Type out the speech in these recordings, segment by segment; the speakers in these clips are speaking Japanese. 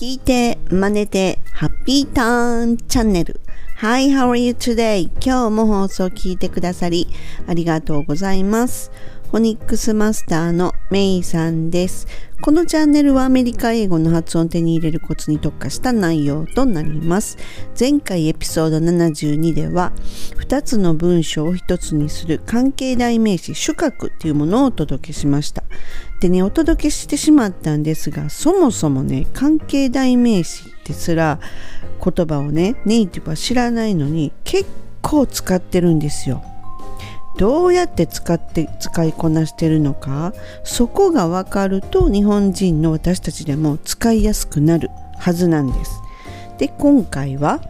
聞いて、真似て、ハッピーターンチャンネル。Hi, how are you today? 今日も放送を聞いてくださり、ありがとうございます。フォニックスマスターのメイさんです。このチャンネルはアメリカ英語の発音を手に入れるコツに特化した内容となります。前回エピソード72では、2つの文章を1つにする関係代名詞主格っていうものをお届けしました。でね、お届けしてしまったんですが、そもそもね、関係代名詞ですら言葉をね、ネイティブは知らないのに結構使ってるんですよ。どうやって使って使いこなしてるのかそこが分かると日本人の私たちでも使いやすくなるはずなんです。で今回は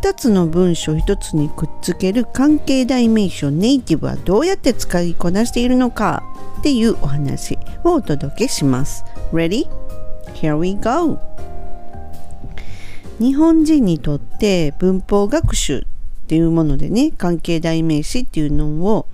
2つの文章1つにくっつける関係代名詞をネイティブはどうやって使いこなしているのかっていうお話をお届けします。Ready? Here we go! 日本人にとって文法学習っていうものでね関係代名詞っていうのを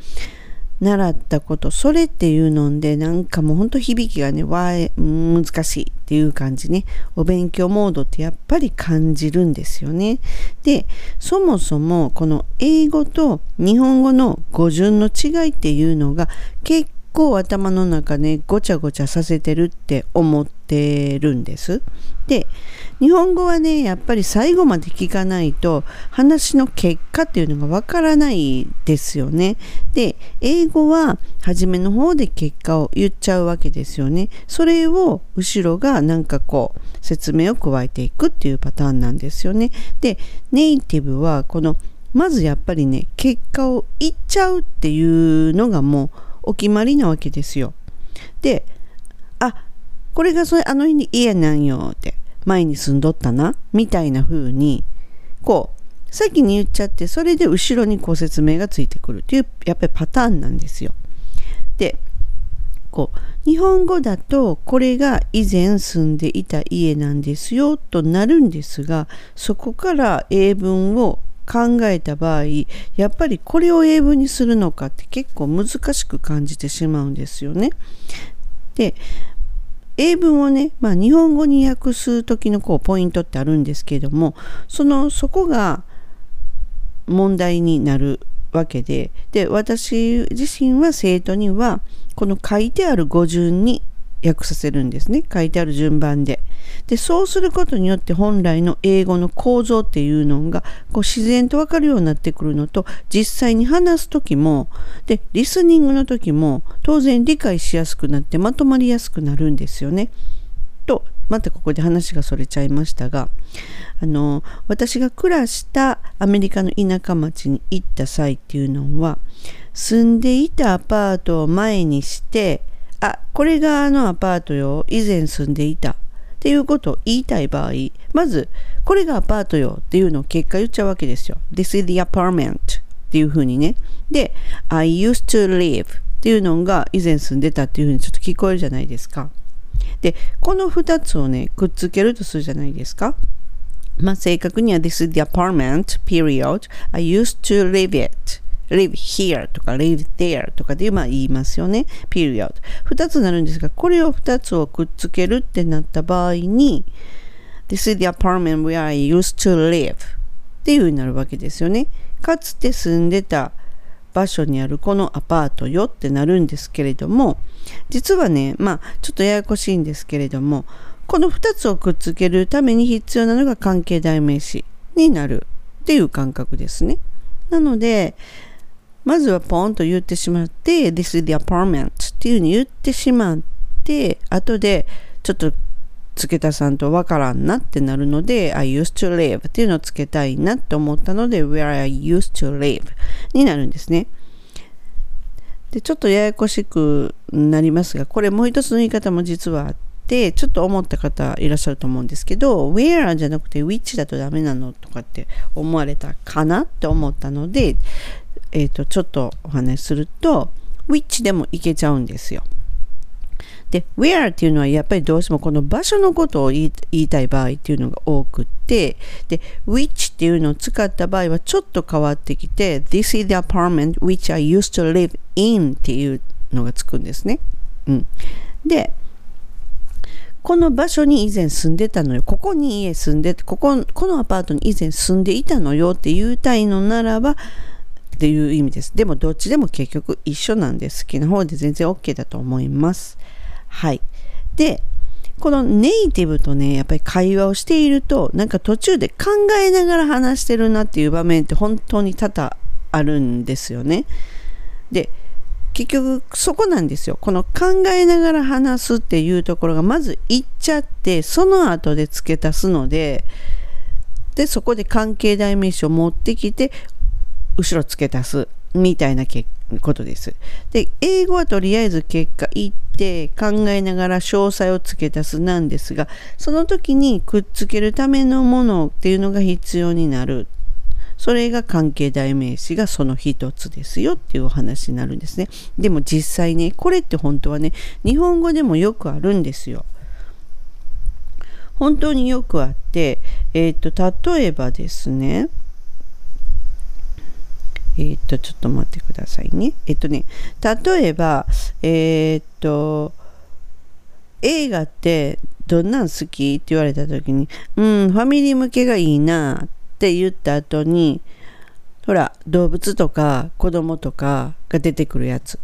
習ったこと。それっていうのでなんかもうほんと響きがねわ難しいっていう感じね。お勉強モードってやっぱり感じるんですよね。でそもそもこの英語と日本語の語順の違いっていうのが結構頭の中ねごちゃごちゃさせてるって思ってるんですで日本語はねやっぱり最後まで聞かないと話の結果っていうのがわからないですよね。で英語は初めの方で結果を言っちゃうわけですよね。それを後ろがなんかこう説明を加えていくっていうパターンなんですよね。でネイティブはこのまずやっぱりね結果を言っちゃうっていうのがもうお決まりなわけですよ。であこれがそれあの家なんよって前に住んどったなみたいな風にこう先に言っちゃってそれで後ろにこう説明がついてくるっていうやっぱりパターンなんですよ。でこう日本語だとこれが以前住んでいた家なんですよとなるんですがそこから英文を考えた場合やっぱりこれを英文にするのかって結構難しく感じてしまうんですよね。で英文をね、まあ、日本語に訳す時のこうポイントってあるんですけれどもそのそこが問題になるわけでで私自身は生徒にはこの書いてある語順に訳させるんですね書いてある順番ででそうすることによって本来の英語の構造っていうのがこう自然と分かるようになってくるのと実際に話す時もでリスニングの時も当然理解しやすくなってまとまりやすくなるんですよね。とまたここで話がそれちゃいましたがあの私が暮らしたアメリカの田舎町に行った際っていうのは住んでいたアパートを前にしてあこれがあのアパートよ以前住んでいたっていうことを言いたい場合、まず、これがアパートよっていうのを結果言っちゃうわけですよ。This is the apartment っていうふうにね。で、I used to live っていうのが以前住んでたっていうふうにちょっと聞こえるじゃないですか。で、この2つをね、くっつけるとするじゃないですか。まあ、正確には This is the apartment, period. I used to live it. Live here とか live there とかでまあ言いますよね。period。2つになるんですが、これを2つをくっつけるってなった場合に、This is the apartment where I used to live っていう風になるわけですよね。かつて住んでた場所にあるこのアパートよってなるんですけれども、実はね、まあちょっとややこしいんですけれども、この2つをくっつけるために必要なのが関係代名詞になるっていう感覚ですね。なので、まずはポンと言ってしまって、This is the apartment っていうふうに言ってしまって、後でちょっと付け足さんとわからんなってなるので、I used to live っていうのを付けたいなって思ったので、Where I used to live になるんですね。で、ちょっとややこしくなりますが、これもう一つの言い方も実はあって、ちょっと思った方いらっしゃると思うんですけど、where じゃなくて which だとダメなのとかって思われたかなって思ったので、えー、と、ちょっとお話しすると、which でもいけちゃうんですよ。で、where っていうのはやっぱりどうしてもこの場所のことを言いたい場合っていうのが多くって、で、which っていうのを使った場合はちょっと変わってきて、this is the apartment which I used to live in っていうのがつくんですね。うん。で、この場所に以前住んでたのよ。ここに家住んでて、ここ、このアパートに以前住んでいたのよって言いたいのならば、っていう意味です。でもどっちでも結局一緒なんで好きな方で全然 OK だと思います。はい。で、このネイティブとね、やっぱり会話をしていると、なんか途中で考えながら話してるなっていう場面って本当に多々あるんですよね。で、結局そこなんですよ。この考えながら話すっていうところがまず言っちゃって、その後で付け足すので、で、そこで関係代名詞を持ってきて、後ろ付け足すみたいなことです。で、英語はとりあえず結果言って考えながら詳細を付け足すなんですが、その時にくっつけるためのものっていうのが必要になるそれが関係代名詞がその一つですよっていうお話になるんですね。でも実際ね、これって本当はね、日本語でもよくあるんですよ。本当によくあって、えっ、ー、と、例えばですね、えっ、ー、と、ちょっと待ってくださいね。えっ、ー、とね、例えば、えっと、映画ってどんなん好きって言われた時に、うん、ファミリー向けがいいなって言った後にほら動物とか子供とかが出てくるやつっ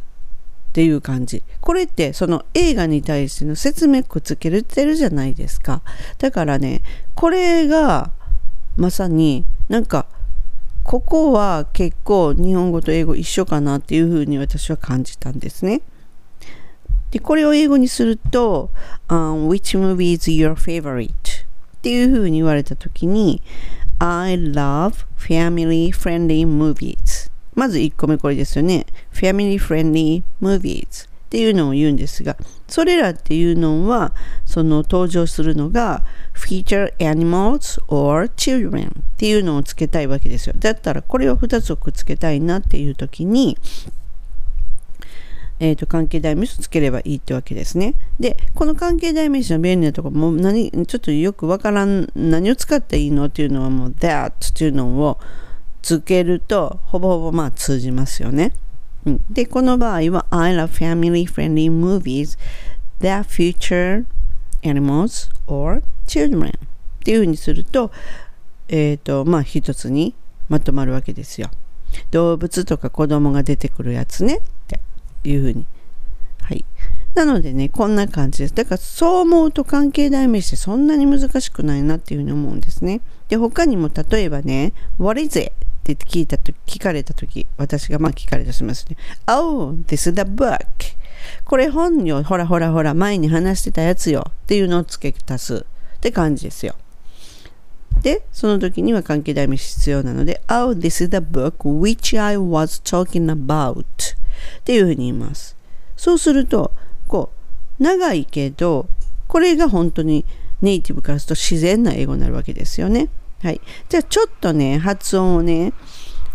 ていう感じこれってその映画に対しての説明くっつけてるじゃないですかだからねこれがまさになんかここは結構日本語と英語一緒かなっていうふうに私は感じたんですね。で、これを英語にすると、um, Which movie is your favorite? っていうふうに言われたときに、I love family friendly movies まず1個目これですよね family friendly movies っていうのを言うんですがそれらっていうのはその登場するのが feature animals or children っていうのをつけたいわけですよだったらこれを2つをくっつけたいなっていう時にえーと、関係代名詞つければいいってわけですね。で、この関係代名詞の便利なところも何、ちょっとよくわからん、何を使っていいのっていうのはもう that っていうのをつけると、ほぼほぼまあ通じますよね。で、この場合は I love family friendly movies that feature animals or children っていうふうにすると、えっ、ー、と、まあ一つにまとまるわけですよ。動物とか子供が出てくるやつねって。いうふうに。はい。なのでね、こんな感じです。だからそう思うと関係代名詞ってそんなに難しくないなっていうふうに思うんですね。で、他にも例えばね、What is it? って聞いたと聞かれたとき、私がまあ聞かれたしますね。Oh, this is the book. これ本よ、ほらほらほら、前に話してたやつよっていうのを付け足すって感じですよ。で、その時には関係代名詞必要なので、Oh, this is the book which I was talking about. っていうふうに言います。そうすると、こう、長いけど、これが本当にネイティブからすると自然な英語になるわけですよね。はい。じゃあちょっとね、発音をね、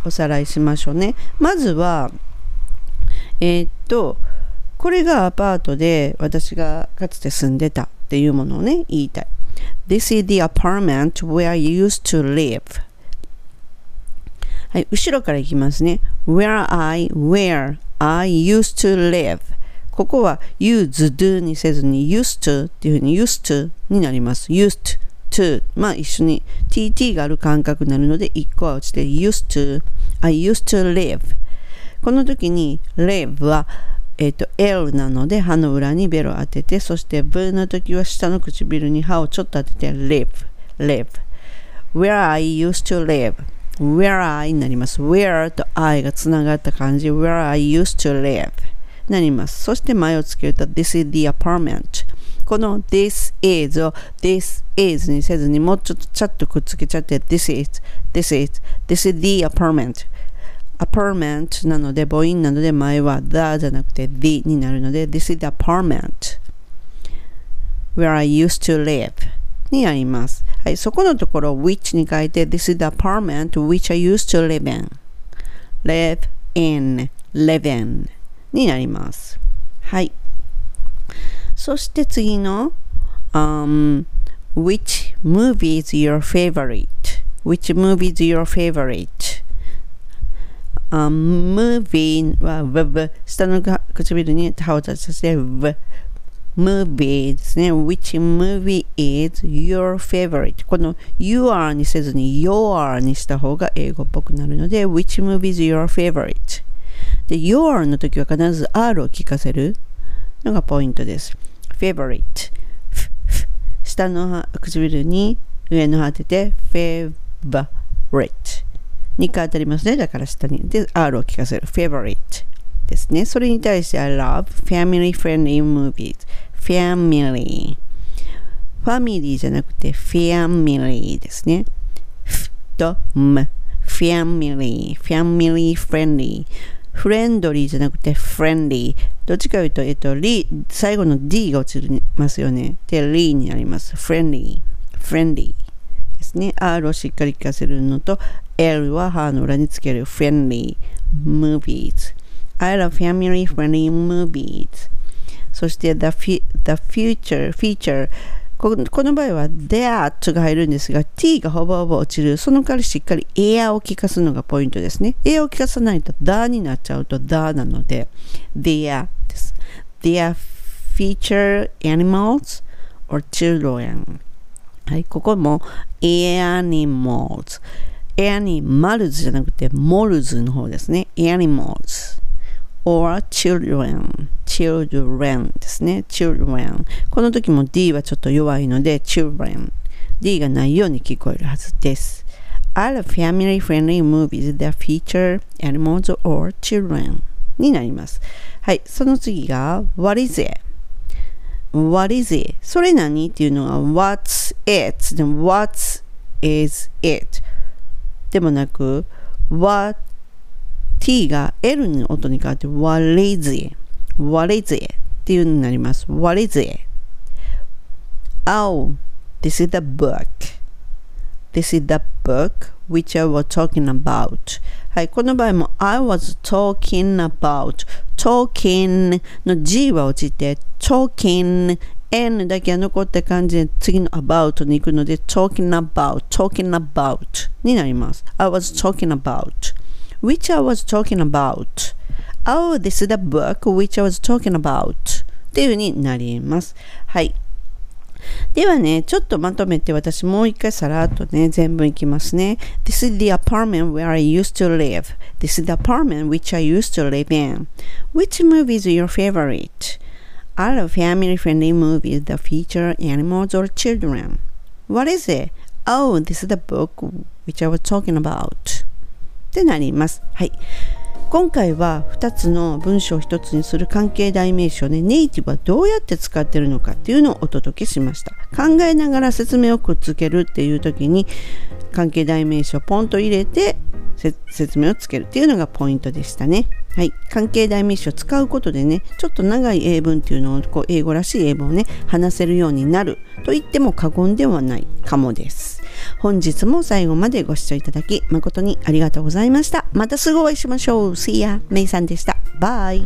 おさらいしましょうね。まずは、えー、っと、これがアパートで私がかつて住んでたっていうものをね、言いたい。This is the apartment where I used to live. はい、後ろからいきますね。where I, where I used to live ここは used to にせずに used to っていうふうに used to になります。used to to まあ一緒に tt がある感覚になるので1個は落ちて used to I used to live この時に live はえっ、ー、と L なので歯の裏にベロを当ててそして V の時は下の唇に歯をちょっと当てて live live where I used to live where I になります。where と I がつながった感じ。where I used to live なります。そして前をつけると this is the apartment この this is を this is にせずにもうちょっとちゃっとくっつけちゃって this is, this is, this is the apartment apartment なので母音なので前は the じゃなくて the になるので this is the apartment where I used to live にあります。はい、そこのところ which に書いて This is the apartment which I used to live in live in live in になります。はい。そして次の、um, Which movie is your favorite? Which movie is your favorite? Um, movie は v, v 下の唇に歯を立たせて v movie ですね。which movie is your favorite? この you are にせずに you are にした方が英語っぽくなるので which movie is your favorite? で、your の時は必ず r を聞かせるのがポイントです。Favorite 下の唇に上の歯当てて favorite 2回当たりますね。だから下に。で、R を聞かせる。favorite ですね。それに対して I love family friendly movies. family ファミリーじゃなくて family ですね。f と m family family friendly フレンドリーじゃなくてフレンリー。どっちかというと、えっと、リー最後の D が落ちますよね。で、リーになります。フレンリー。フレンリーですね。R をしっかり聞かせるのと、L は歯の裏につける friendly movies。I love family friendly movies. そして the, the future, feature こ,の場合は「there」が入るんですが「t」がほぼほぼ落ちる。その代わりしっかり「air」を聞かすのがポイントですね「絵」を聞かさないと「だ」になっちゃうと「だ」なので「there」です「では feature animals or children」はいここも「animals」「animals」じゃなくて「m o l s の方ですね「animals」or children children ですね children この時も D はちょっと弱いので children D がないように聞こえるはずです Are family friendly movies that feature animals or children になりますはいその次が What is it? What is it? それ何っていうのは What's it? What is it? でもなく What t が L の音に変わって What is it? What is it? っていうになります。What is it? Oh, this is the book. This is the book which I was talking about. はい、この場合も I was talking about talking の G は落ちて talking N だけが残った感じで次の about に行くので talking about talking about になります。I was talking about which I was talking about Oh, this is the book which I was talking about っていう風になります。はい。ではね、ちょっとまとめて私もう一回さらっとね、全部いきますね。This is the apartment where I used to live. This is the apartment which I used to live in. Which movie is your favorite? I love family-friendly movies that feature animals or children. What is it? Oh, this is the book which I was talking about. ってなります。はい。今回は2つの文章を1つにする関係代名詞をねネイティブはどうやって使ってるのかっていうのをお届けしました考えながら説明をくっつけるっていう時に関係代名詞をポンと入れて説明をつけるっていうのがポイントでしたね。はい、関係代名詞を使うことでねちょっと長い英文っていうのをこう英語らしい英文をね話せるようになると言っても過言ではないかもです。本日も最後までご視聴いただき誠にありがとうございました。またすぐお会いしましょう。See ya! メイさんでした。バイ